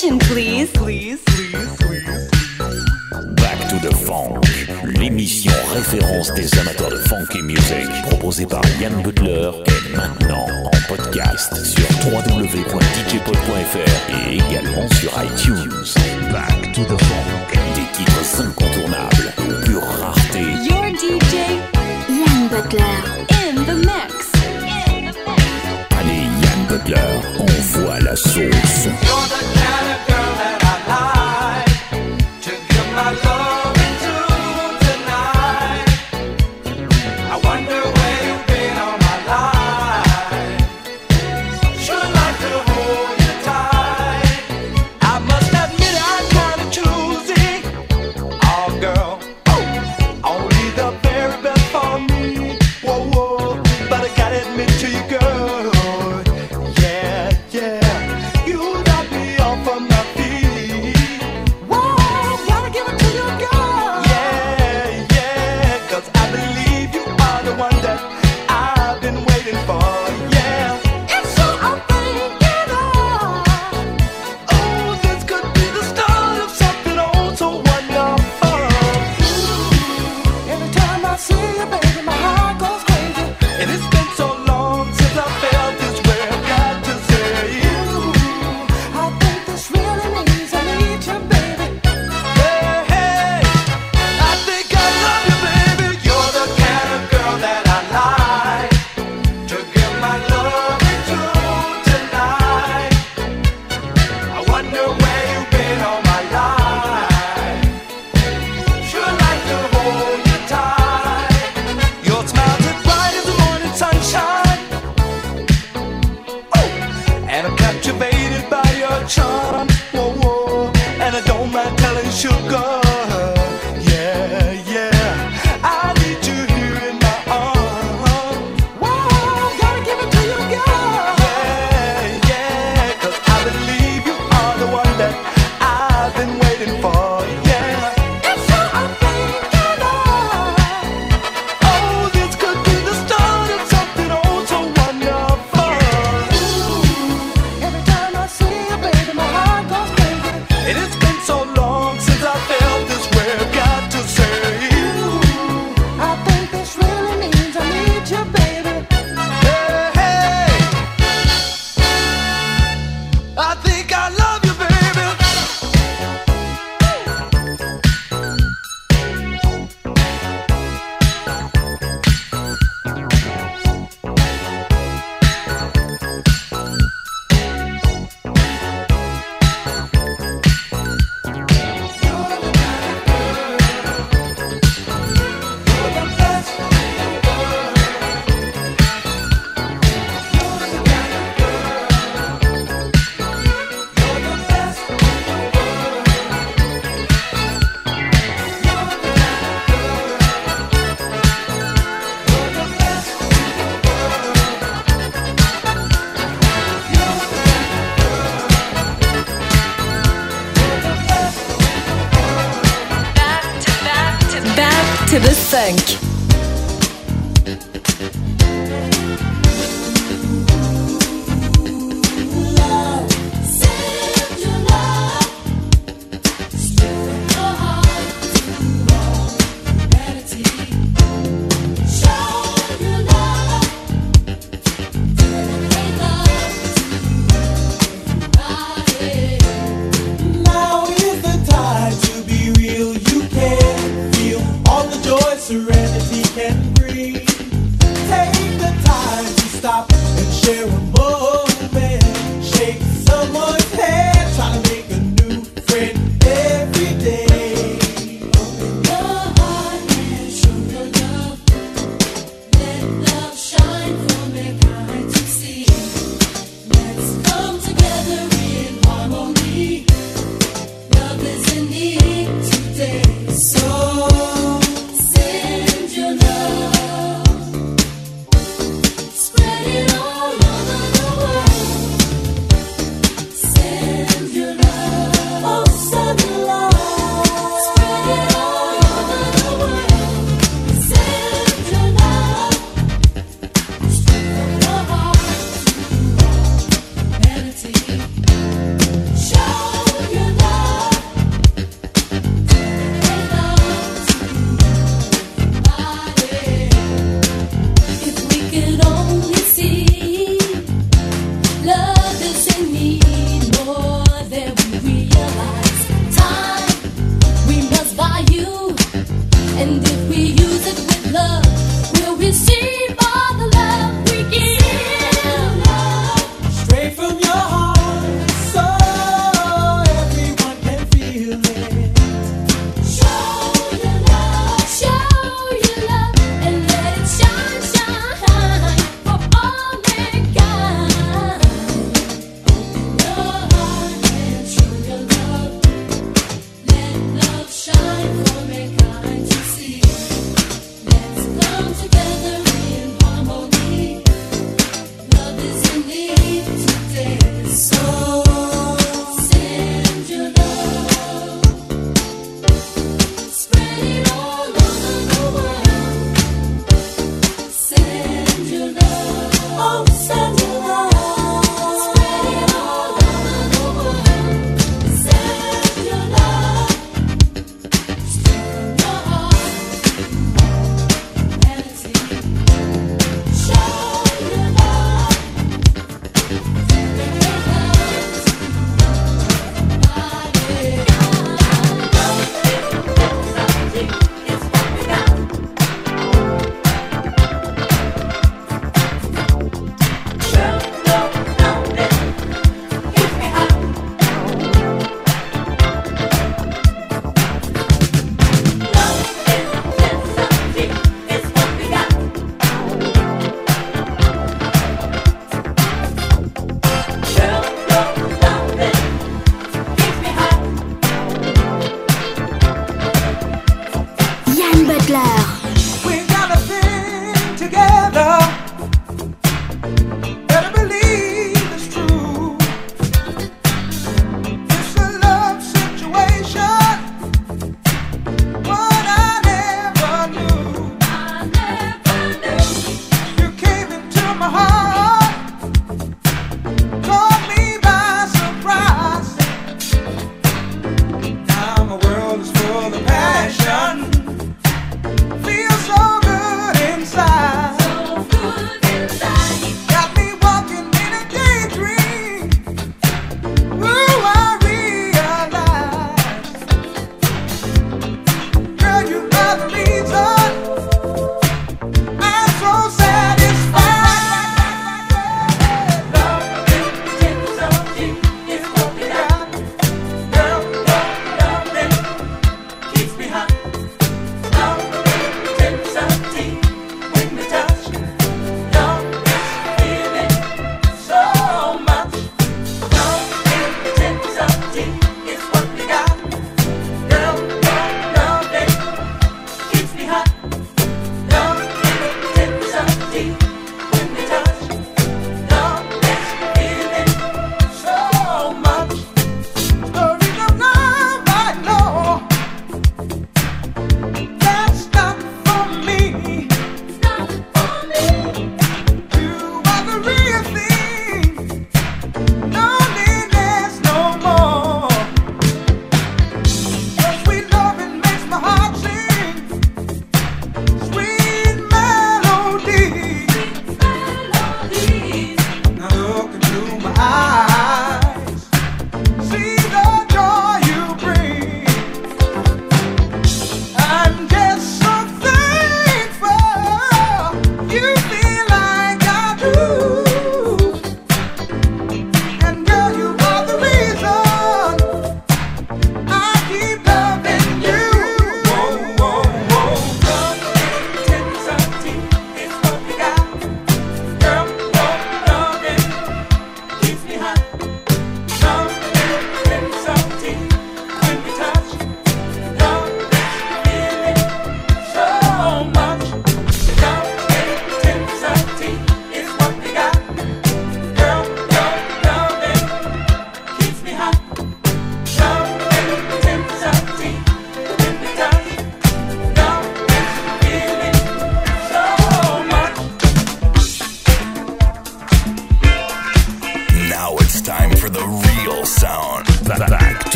Attention, please. Please, please, please. Back to the Funk, l'émission référence des amateurs de funky music, proposée par Yann Butler, est maintenant en podcast sur www.djpod.fr et également sur iTunes. Back to the Funk, des titres incontournables, pure rareté. Your DJ, Yann Butler, in the mix. Allez, Yann Butler, envoie la sauce.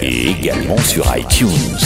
Et également sur iTunes.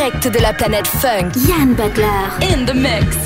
direct de la planète funk. Yann Butler. In the mix.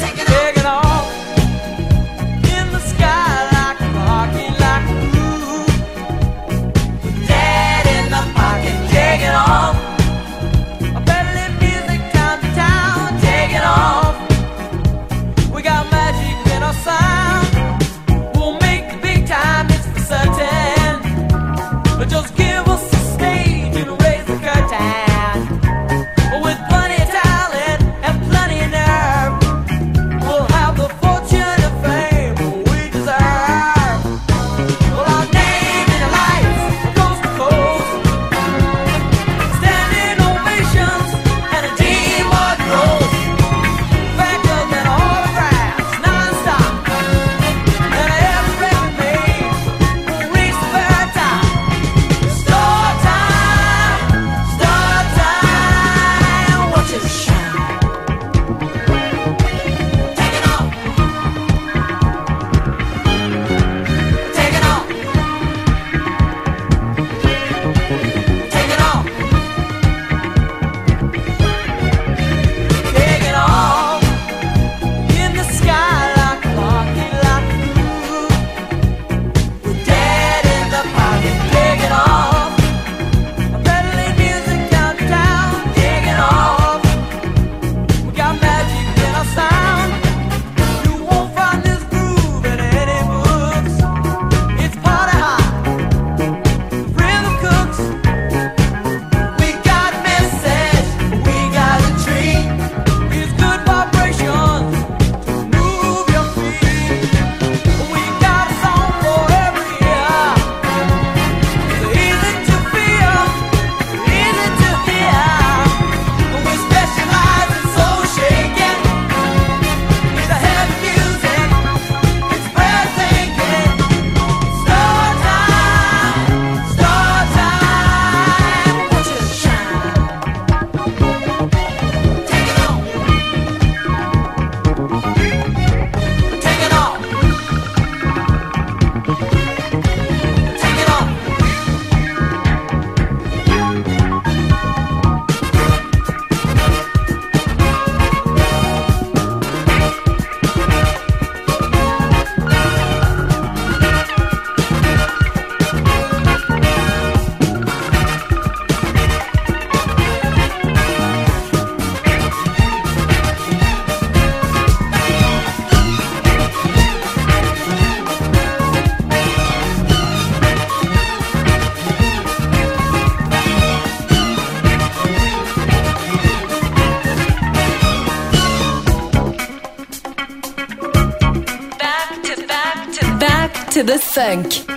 Funk.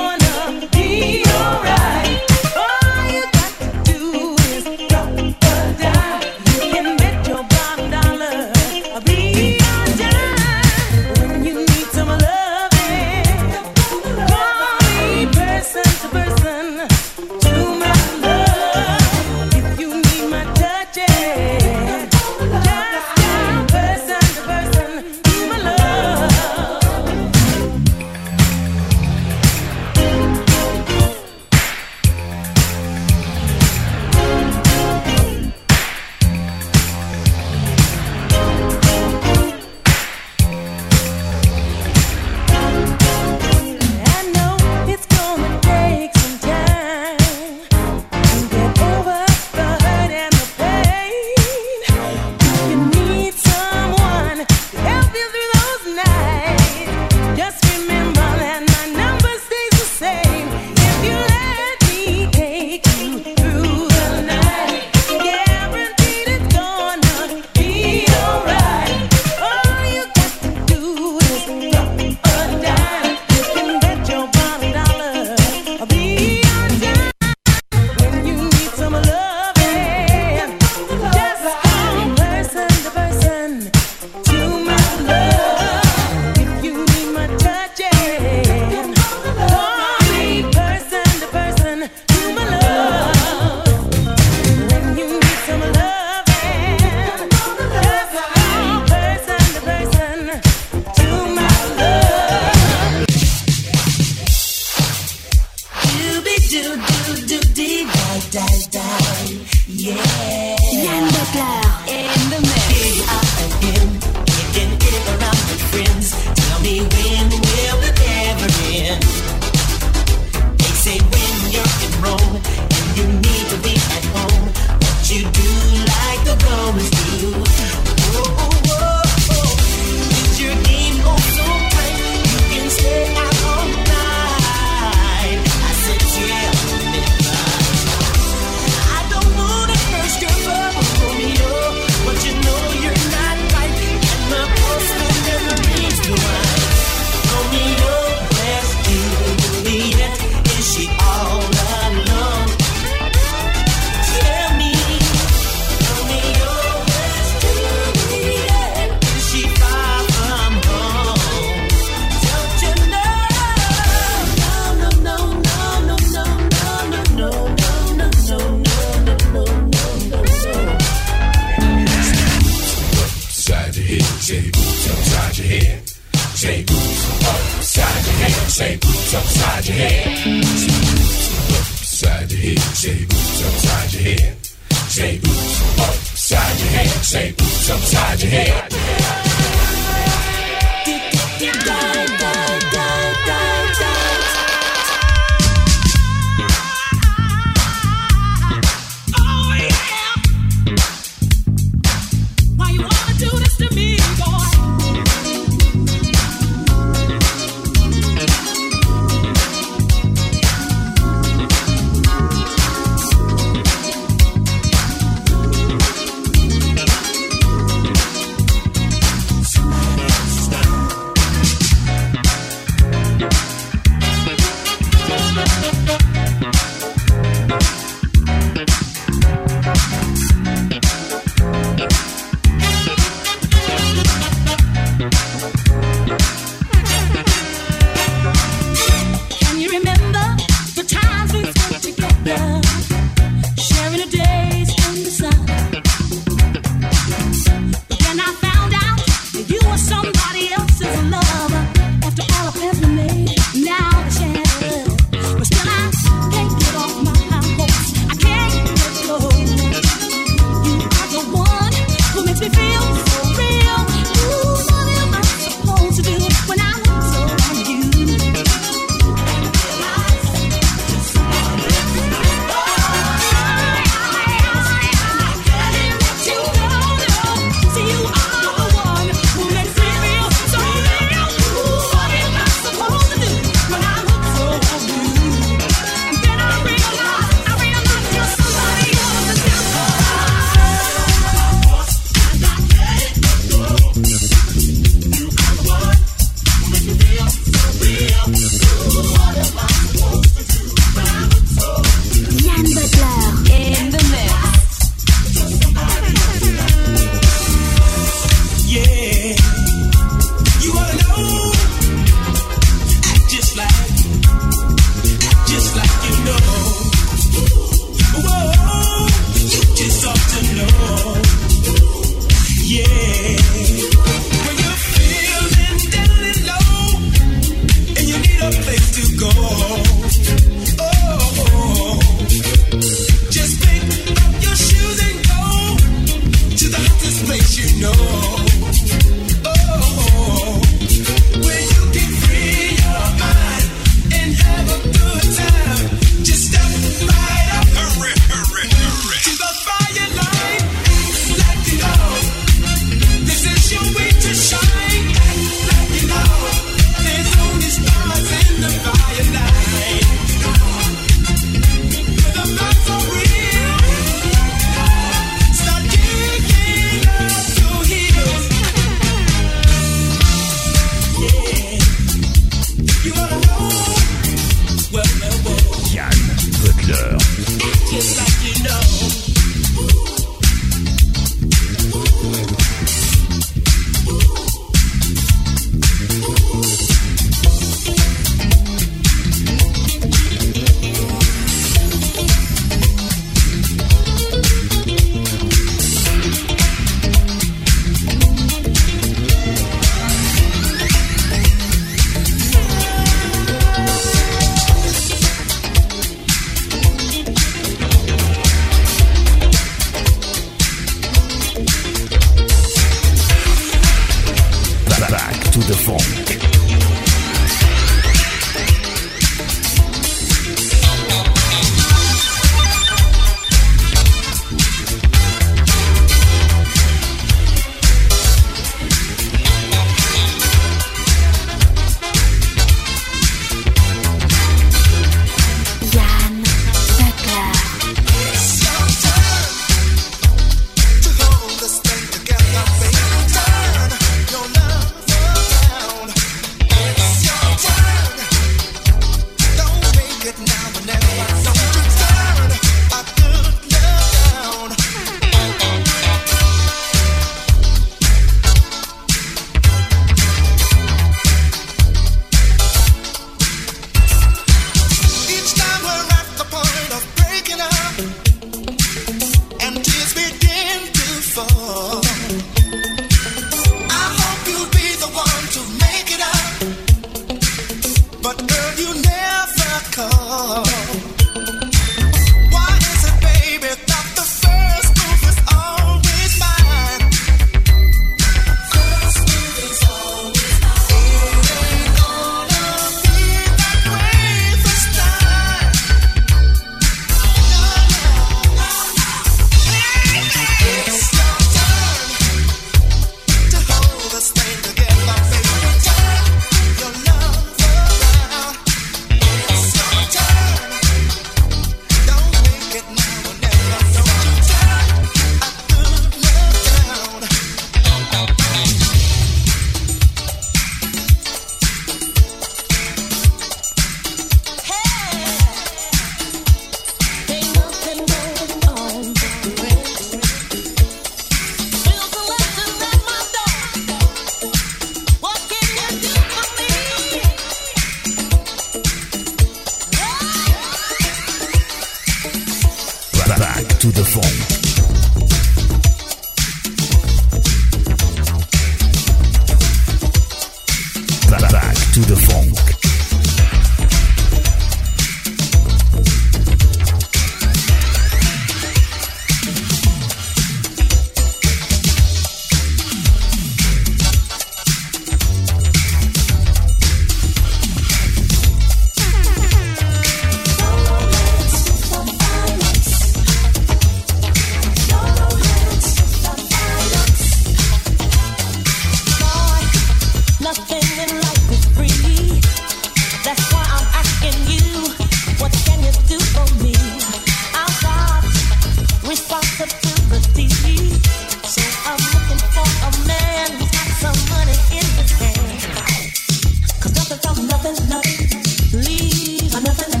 leave. I'm nothing,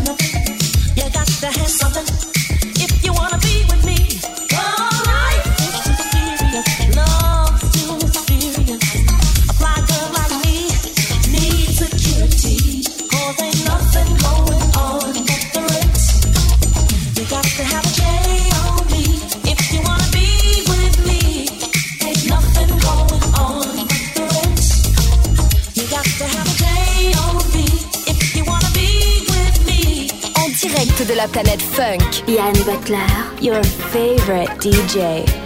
You got to have something. la planète funk. Yann Butler, your favorite DJ.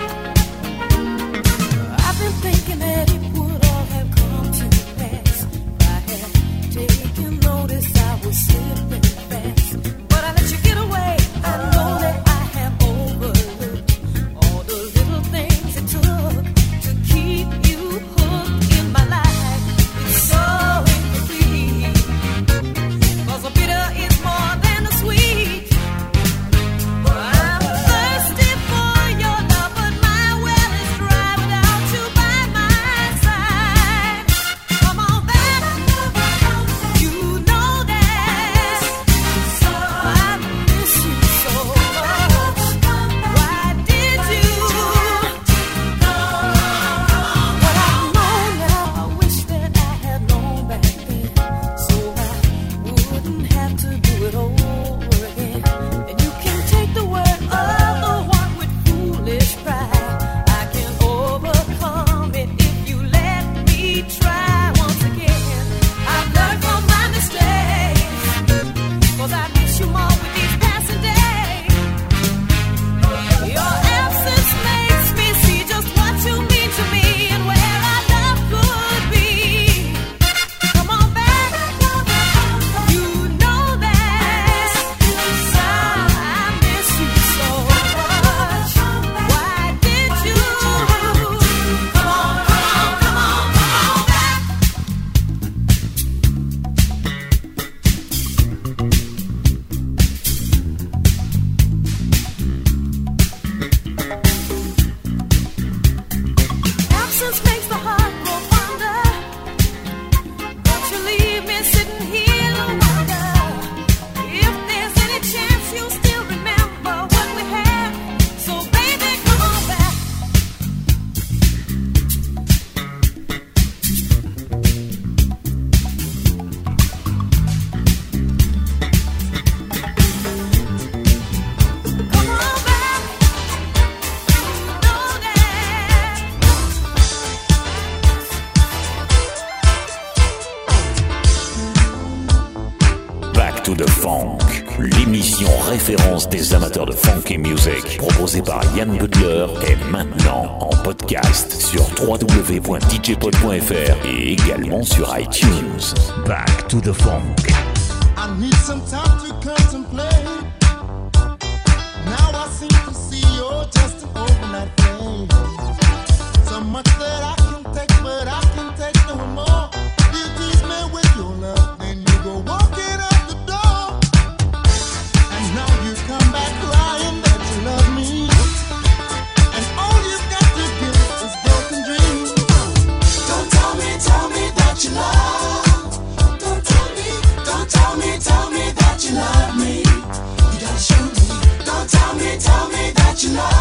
proposé par Yann Butler est maintenant en podcast sur www.djpod.fr et également sur iTunes. Back to the funk. I need some time to contemplate. Now I seem to see your testimony. what you know.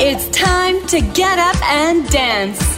It's time to get up and dance.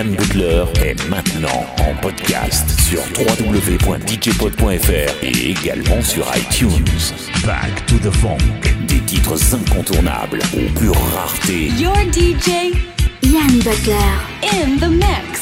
Yann Butler est maintenant en podcast sur www.djpod.fr et également sur iTunes. Back to the Funk, des titres incontournables aux pures raretés. Your DJ, Yann Butler, in the mix.